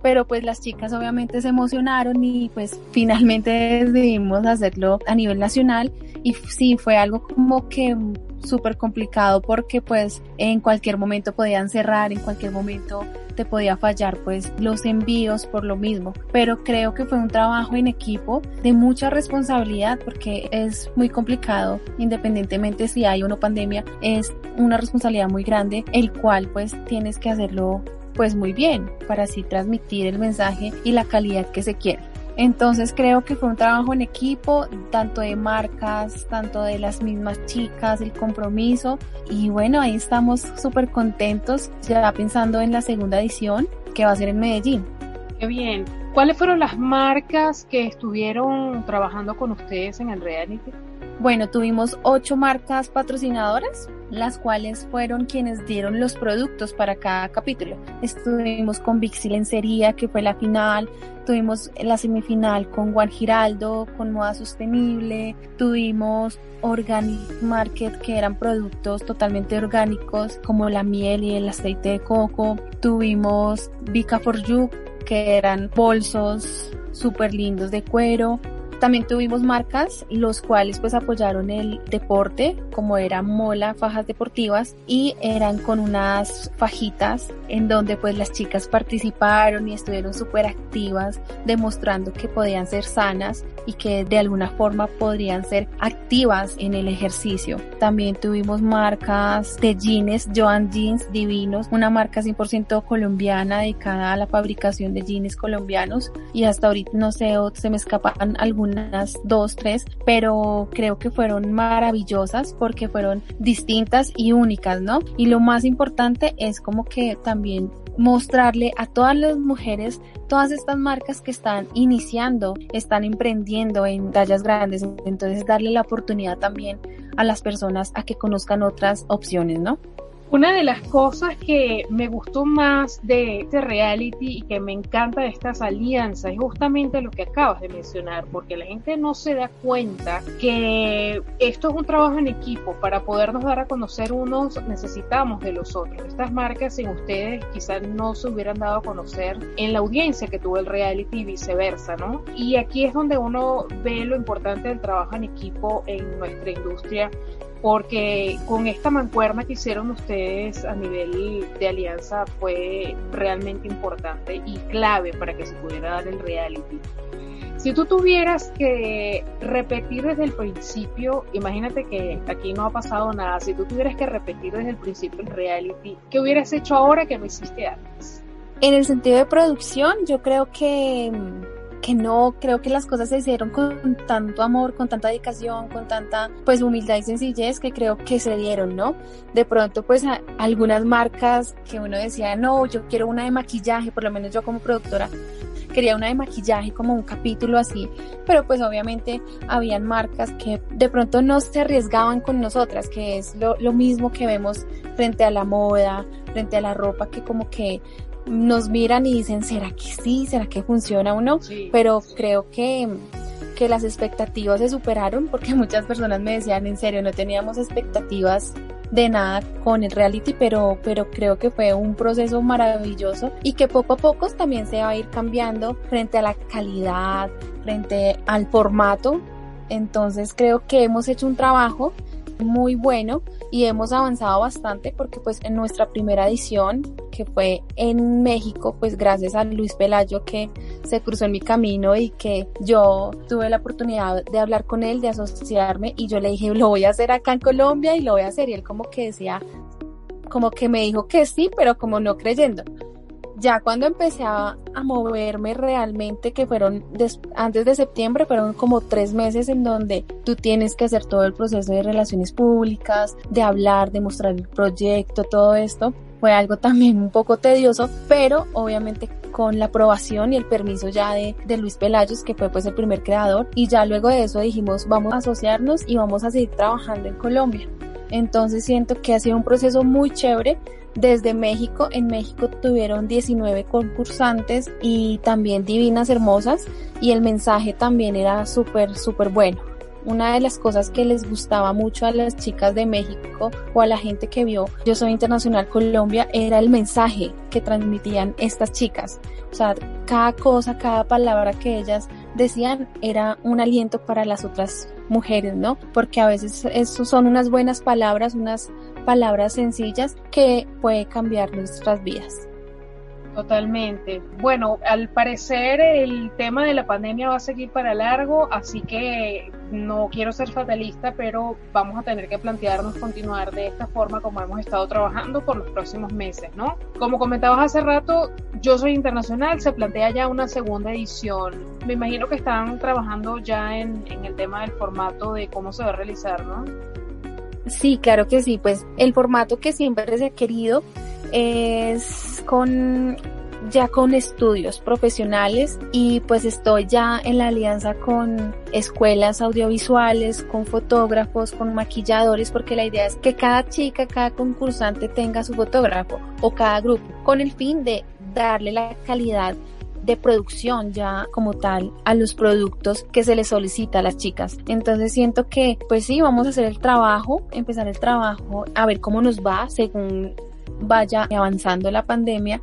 Pero pues las chicas obviamente se emocionaron y pues finalmente (laughs) decidimos hacerlo a nivel nacional y sí fue algo como que súper complicado porque pues en cualquier momento podían cerrar, en cualquier momento te podía fallar pues los envíos por lo mismo, pero creo que fue un trabajo en equipo de mucha responsabilidad porque es muy complicado independientemente si hay o no pandemia, es una responsabilidad muy grande el cual pues tienes que hacerlo pues muy bien para así transmitir el mensaje y la calidad que se quiere. Entonces creo que fue un trabajo en equipo, tanto de marcas, tanto de las mismas chicas, el compromiso y bueno, ahí estamos súper contentos ya pensando en la segunda edición que va a ser en Medellín. Qué bien. ¿Cuáles fueron las marcas que estuvieron trabajando con ustedes en el reality? Bueno, tuvimos ocho marcas patrocinadoras, las cuales fueron quienes dieron los productos para cada capítulo. Estuvimos con Vixi Lencería, que fue la final, tuvimos la semifinal con Juan Giraldo, con Moda Sostenible, tuvimos Organic Market, que eran productos totalmente orgánicos, como la miel y el aceite de coco. Tuvimos Vika for You, que eran bolsos súper lindos de cuero. También tuvimos marcas los cuales pues apoyaron el deporte, como era Mola Fajas Deportivas y eran con unas fajitas en donde pues las chicas participaron y estuvieron súper activas demostrando que podían ser sanas y que de alguna forma podrían ser activas en el ejercicio. También tuvimos marcas de jeans, Joan Jeans Divinos, una marca 100% colombiana dedicada a la fabricación de jeans colombianos y hasta ahorita no sé, se me escapan algunas dos, tres, pero creo que fueron maravillosas porque fueron distintas y únicas, ¿no? Y lo más importante es como que también mostrarle a todas las mujeres todas estas marcas que están iniciando, están emprendiendo en tallas grandes, entonces darle la oportunidad también a las personas a que conozcan otras opciones, ¿no? Una de las cosas que me gustó más de este reality y que me encanta de estas alianzas es justamente lo que acabas de mencionar, porque la gente no se da cuenta que esto es un trabajo en equipo. Para podernos dar a conocer unos necesitamos de los otros. Estas marcas sin ustedes quizás no se hubieran dado a conocer en la audiencia que tuvo el reality y viceversa, ¿no? Y aquí es donde uno ve lo importante del trabajo en equipo en nuestra industria porque con esta mancuerna que hicieron ustedes a nivel de alianza fue realmente importante y clave para que se pudiera dar el reality. Si tú tuvieras que repetir desde el principio, imagínate que aquí no ha pasado nada, si tú tuvieras que repetir desde el principio el reality, ¿qué hubieras hecho ahora que no hiciste antes? En el sentido de producción, yo creo que que no, creo que las cosas se hicieron con tanto amor, con tanta dedicación, con tanta pues humildad y sencillez que creo que se dieron, ¿no? De pronto pues a, algunas marcas que uno decía, no, yo quiero una de maquillaje, por lo menos yo como productora quería una de maquillaje como un capítulo así, pero pues obviamente habían marcas que de pronto no se arriesgaban con nosotras, que es lo, lo mismo que vemos frente a la moda, frente a la ropa, que como que nos miran y dicen, ¿será que sí? ¿Será que funciona o no? Sí. Pero creo que, que las expectativas se superaron porque (laughs) muchas personas me decían, en serio, no teníamos expectativas de nada con el reality, pero, pero creo que fue un proceso maravilloso y que poco a poco también se va a ir cambiando frente a la calidad, frente al formato. Entonces creo que hemos hecho un trabajo muy bueno y hemos avanzado bastante porque pues en nuestra primera edición que fue en México pues gracias a Luis Pelayo que se cruzó en mi camino y que yo tuve la oportunidad de hablar con él, de asociarme y yo le dije lo voy a hacer acá en Colombia y lo voy a hacer y él como que decía como que me dijo que sí, pero como no creyendo. Ya cuando empecé a, moverme realmente, que fueron antes de septiembre, fueron como tres meses en donde tú tienes que hacer todo el proceso de relaciones públicas, de hablar, de mostrar el proyecto, todo esto. Fue algo también un poco tedioso, pero obviamente con la aprobación y el permiso ya de, de Luis Pelayos, que fue pues el primer creador, y ya luego de eso dijimos, vamos a asociarnos y vamos a seguir trabajando en Colombia. Entonces siento que ha sido un proceso muy chévere. Desde México, en México tuvieron 19 concursantes y también divinas hermosas y el mensaje también era súper, súper bueno. Una de las cosas que les gustaba mucho a las chicas de México o a la gente que vio Yo Soy Internacional Colombia era el mensaje que transmitían estas chicas. O sea, cada cosa, cada palabra que ellas decían era un aliento para las otras mujeres, ¿no? Porque a veces eso son unas buenas palabras, unas palabras sencillas que puede cambiar nuestras vidas. Totalmente. Bueno, al parecer el tema de la pandemia va a seguir para largo, así que no quiero ser fatalista, pero vamos a tener que plantearnos continuar de esta forma como hemos estado trabajando por los próximos meses, ¿no? Como comentabas hace rato, Yo Soy Internacional se plantea ya una segunda edición. Me imagino que están trabajando ya en, en el tema del formato de cómo se va a realizar, ¿no? Sí, claro que sí, pues el formato que siempre se ha querido es con ya con estudios profesionales y pues estoy ya en la alianza con escuelas audiovisuales, con fotógrafos, con maquilladores, porque la idea es que cada chica, cada concursante tenga su fotógrafo o cada grupo, con el fin de darle la calidad de producción ya como tal a los productos que se les solicita a las chicas. Entonces siento que pues sí, vamos a hacer el trabajo, empezar el trabajo, a ver cómo nos va según vaya avanzando la pandemia,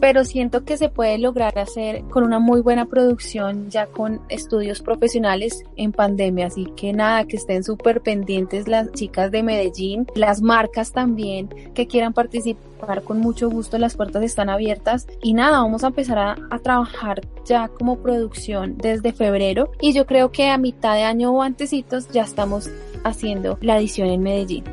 pero siento que se puede lograr hacer con una muy buena producción ya con estudios profesionales en pandemia, así que nada, que estén súper pendientes las chicas de Medellín, las marcas también que quieran participar con mucho gusto, las puertas están abiertas. Y nada, vamos a empezar a, a trabajar ya como producción desde febrero. Y yo creo que a mitad de año o antecitos ya estamos haciendo la edición en Medellín.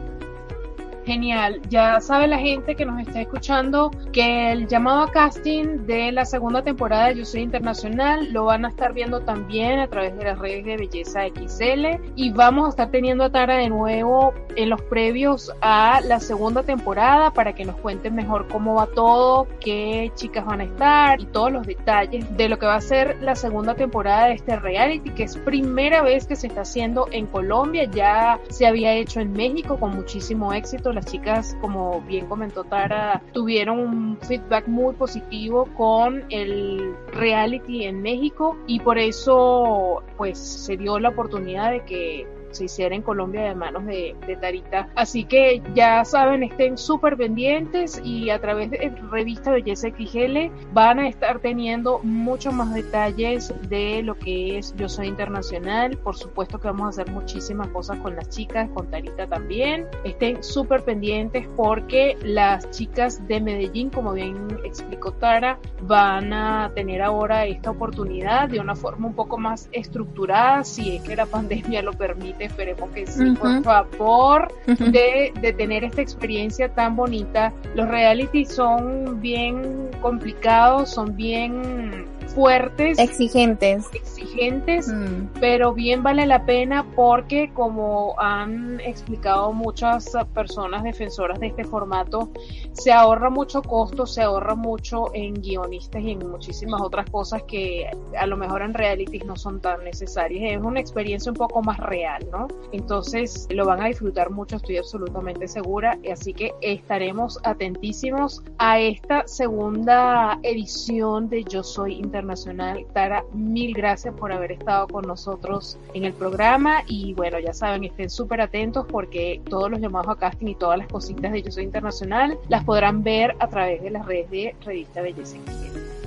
Genial, ya sabe la gente que nos está escuchando que el llamado a casting de la segunda temporada de Yo Soy Internacional lo van a estar viendo también a través de las redes de Belleza XL y vamos a estar teniendo a Tara de nuevo en los previos a la segunda temporada para que nos cuenten mejor cómo va todo, qué chicas van a estar y todos los detalles de lo que va a ser la segunda temporada de este reality que es primera vez que se está haciendo en Colombia, ya se había hecho en México con muchísimo éxito las chicas, como bien comentó Tara, tuvieron un feedback muy positivo con el reality en México y por eso pues se dio la oportunidad de que se hiciera en Colombia de manos de, de Tarita. Así que ya saben, estén súper pendientes y a través de revista Belleza XL van a estar teniendo muchos más detalles de lo que es Yo Soy Internacional. Por supuesto que vamos a hacer muchísimas cosas con las chicas, con Tarita también. Estén súper pendientes porque las chicas de Medellín, como bien explicó Tara, van a tener ahora esta oportunidad de una forma un poco más estructurada, si es que la pandemia lo permite esperemos que sí, por favor, de, de tener esta experiencia tan bonita. Los reality son bien complicados, son bien fuertes, Exigentes. exigentes, Mm. pero bien vale la pena porque como han explicado muchas personas defensoras de este formato, se ahorra mucho costo, se ahorra mucho en guionistas y en muchísimas otras cosas que a lo mejor en realities no son tan necesarias. Es una experiencia un poco más real, ¿no? Entonces lo van a disfrutar mucho, estoy absolutamente segura. Así que estaremos atentísimos a esta segunda edición de Yo Soy Internacional. Tara, mil gracias por haber estado con nosotros en el programa y bueno, ya saben, estén súper atentos porque todos los llamados a casting y todas las cositas de Yo Soy Internacional las podrán ver a través de las redes de Revista Belleza XL.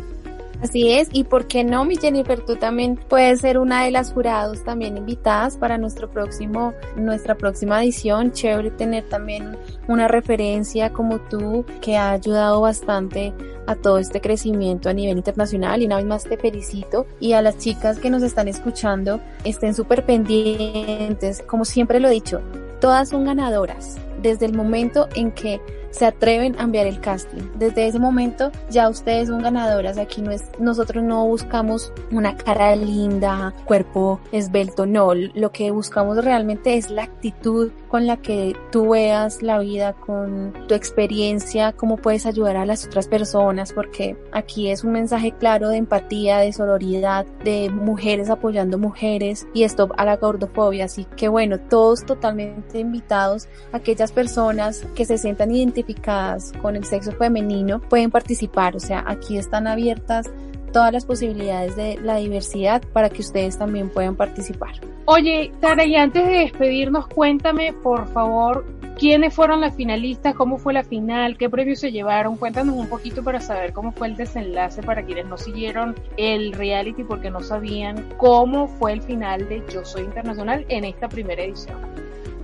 Así es, y por qué no, mi Jennifer, tú también puedes ser una de las jurados también invitadas para nuestro próximo, nuestra próxima edición. Chévere tener también una referencia como tú que ha ayudado bastante a todo este crecimiento a nivel internacional. Y una vez más te felicito. Y a las chicas que nos están escuchando estén súper pendientes, como siempre lo he dicho, todas son ganadoras desde el momento en que se atreven a enviar el casting. Desde ese momento ya ustedes son ganadoras. Aquí no es, nosotros no buscamos una cara linda, cuerpo esbelto, no. Lo que buscamos realmente es la actitud con la que tú veas la vida, con tu experiencia, cómo puedes ayudar a las otras personas, porque aquí es un mensaje claro de empatía, de sororidad, de mujeres apoyando mujeres y stop a la gordofobia. Así que bueno, todos totalmente invitados, aquellas personas que se sientan identificadas con el sexo femenino pueden participar, o sea, aquí están abiertas todas las posibilidades de la diversidad para que ustedes también puedan participar. Oye, Tara, y antes de despedirnos, cuéntame, por favor, quiénes fueron las finalistas, cómo fue la final, qué premios se llevaron. Cuéntanos un poquito para saber cómo fue el desenlace para quienes no siguieron el reality porque no sabían cómo fue el final de Yo Soy Internacional en esta primera edición.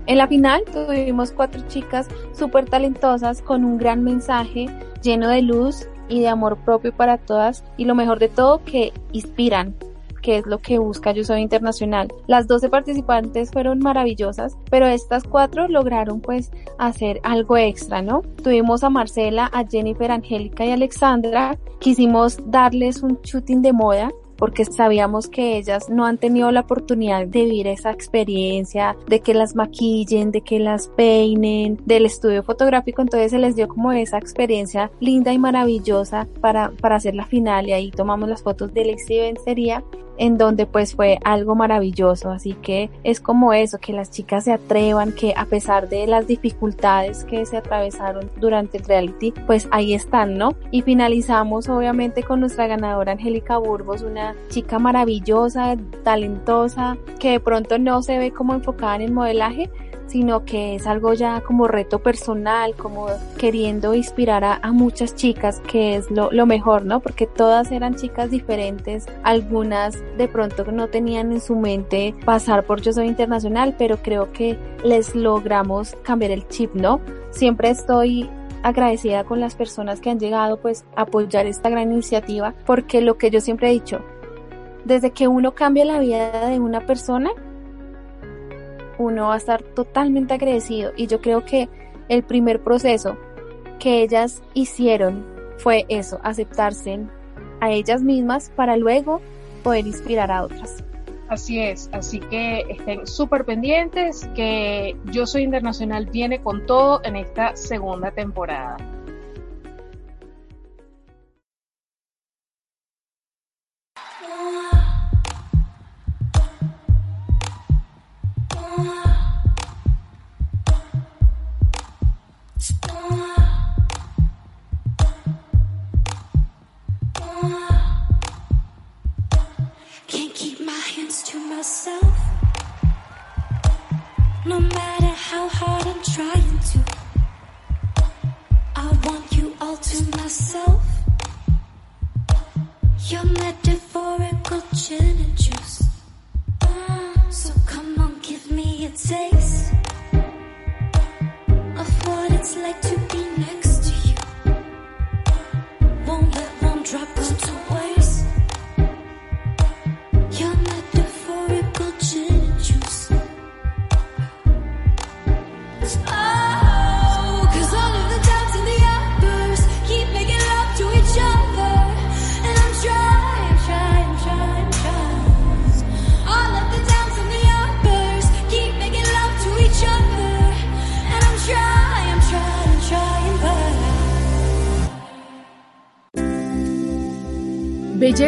En la final tuvimos cuatro chicas súper talentosas con un gran mensaje lleno de luz y de amor propio para todas y lo mejor de todo que inspiran que es lo que busca Yo Soy Internacional. Las 12 participantes fueron maravillosas, pero estas cuatro lograron pues hacer algo extra, ¿no? Tuvimos a Marcela, a Jennifer, Angélica y Alexandra. Quisimos darles un shooting de moda porque sabíamos que ellas no han tenido la oportunidad de vivir esa experiencia, de que las maquillen, de que las peinen, del estudio fotográfico, entonces se les dio como esa experiencia linda y maravillosa para, para hacer la final y ahí tomamos las fotos de la vencería en donde pues fue algo maravilloso, así que es como eso, que las chicas se atrevan, que a pesar de las dificultades que se atravesaron durante el reality, pues ahí están, ¿no? Y finalizamos obviamente con nuestra ganadora Angélica Burgos, una chica maravillosa, talentosa, que de pronto no se ve como enfocada en el modelaje, sino que es algo ya como reto personal, como queriendo inspirar a, muchas chicas, que es lo, lo, mejor, ¿no? Porque todas eran chicas diferentes, algunas de pronto no tenían en su mente pasar por Yo Soy Internacional, pero creo que les logramos cambiar el chip, ¿no? Siempre estoy agradecida con las personas que han llegado pues a apoyar esta gran iniciativa, porque lo que yo siempre he dicho, desde que uno cambia la vida de una persona, uno va a estar totalmente agradecido y yo creo que el primer proceso que ellas hicieron fue eso, aceptarse a ellas mismas para luego poder inspirar a otras. Así es, así que estén súper pendientes que Yo Soy Internacional viene con todo en esta segunda temporada.